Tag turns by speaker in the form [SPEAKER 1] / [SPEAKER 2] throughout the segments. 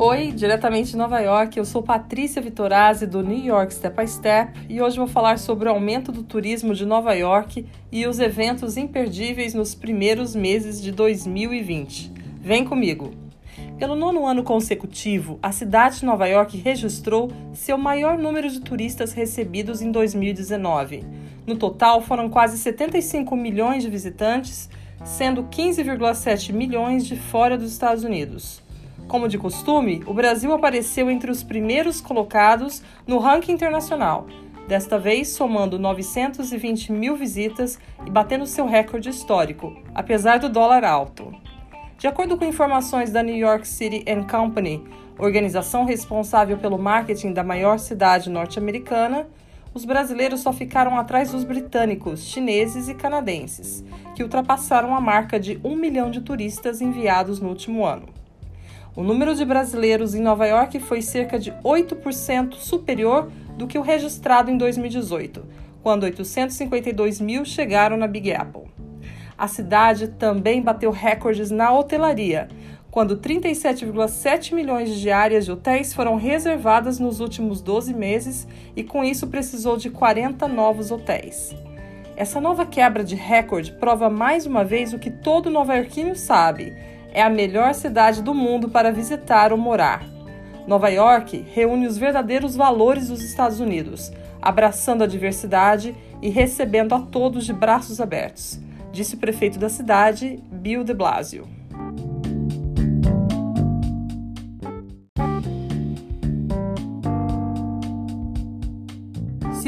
[SPEAKER 1] Oi, diretamente de Nova York, eu sou Patrícia Vitorazzi do New York Step by Step e hoje vou falar sobre o aumento do turismo de Nova York e os eventos imperdíveis nos primeiros meses de 2020. Vem comigo! Pelo nono ano consecutivo, a cidade de Nova York registrou seu maior número de turistas recebidos em 2019. No total, foram quase 75 milhões de visitantes, sendo 15,7 milhões de fora dos Estados Unidos. Como de costume, o Brasil apareceu entre os primeiros colocados no ranking internacional, desta vez somando 920 mil visitas e batendo seu recorde histórico, apesar do dólar alto. De acordo com informações da New York City Company, organização responsável pelo marketing da maior cidade norte-americana, os brasileiros só ficaram atrás dos britânicos, chineses e canadenses, que ultrapassaram a marca de um milhão de turistas enviados no último ano. O número de brasileiros em Nova York foi cerca de 8% superior do que o registrado em 2018, quando 852 mil chegaram na Big Apple. A cidade também bateu recordes na hotelaria, quando 37,7 milhões de diárias de hotéis foram reservadas nos últimos 12 meses e com isso precisou de 40 novos hotéis. Essa nova quebra de recorde prova mais uma vez o que todo nova-iorquino sabe é a melhor cidade do mundo para visitar ou morar. Nova York reúne os verdadeiros valores dos Estados Unidos, abraçando a diversidade e recebendo a todos de braços abertos, disse o prefeito da cidade, Bill de Blasio.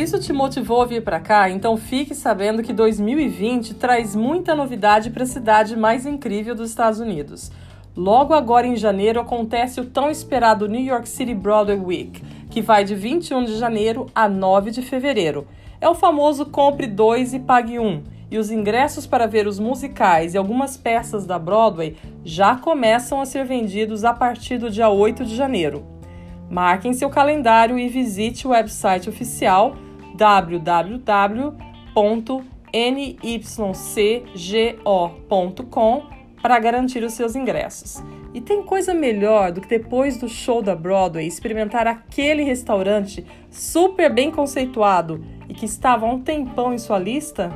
[SPEAKER 1] Isso te motivou a vir para cá, então fique sabendo que 2020 traz muita novidade para a cidade mais incrível dos Estados Unidos. Logo agora em janeiro acontece o tão esperado New York City Broadway Week, que vai de 21 de janeiro a 9 de fevereiro. É o famoso compre dois e pague um. E os ingressos para ver os musicais e algumas peças da Broadway já começam a ser vendidos a partir do dia 8 de janeiro. Marque em seu calendário e visite o website oficial www.nycgo.com para garantir os seus ingressos. E tem coisa melhor do que depois do show da Broadway experimentar aquele restaurante super bem conceituado e que estava há um tempão em sua lista?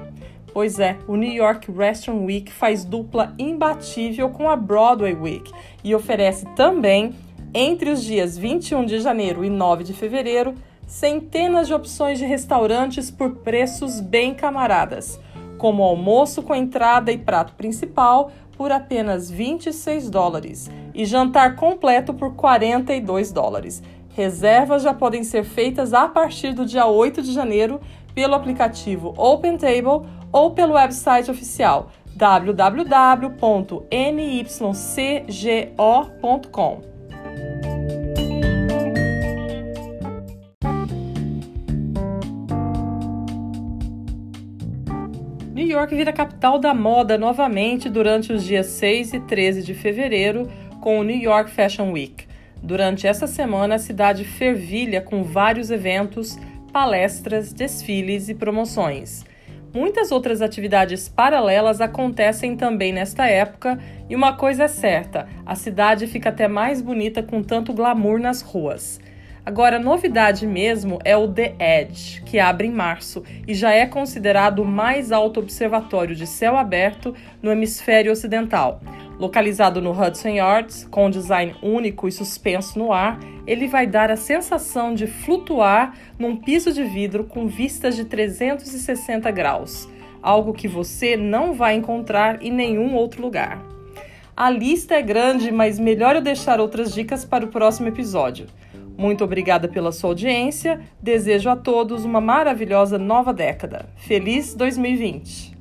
[SPEAKER 1] Pois é, o New York Restaurant Week faz dupla imbatível com a Broadway Week e oferece também, entre os dias 21 de janeiro e 9 de fevereiro, centenas de opções de restaurantes por preços bem camaradas, como almoço com entrada e prato principal por apenas 26 dólares e jantar completo por 42 dólares. Reservas já podem ser feitas a partir do dia 8 de janeiro pelo aplicativo OpenTable ou pelo website oficial www.nycgo.com. New York vira capital da moda novamente durante os dias 6 e 13 de fevereiro, com o New York Fashion Week. Durante essa semana, a cidade fervilha com vários eventos, palestras, desfiles e promoções. Muitas outras atividades paralelas acontecem também nesta época, e uma coisa é certa: a cidade fica até mais bonita com tanto glamour nas ruas. Agora, novidade mesmo é o The Edge, que abre em março e já é considerado o mais alto observatório de céu aberto no hemisfério ocidental. Localizado no Hudson Yards, com um design único e suspenso no ar, ele vai dar a sensação de flutuar num piso de vidro com vistas de 360 graus, algo que você não vai encontrar em nenhum outro lugar. A lista é grande, mas melhor eu deixar outras dicas para o próximo episódio. Muito obrigada pela sua audiência. Desejo a todos uma maravilhosa nova década. Feliz 2020!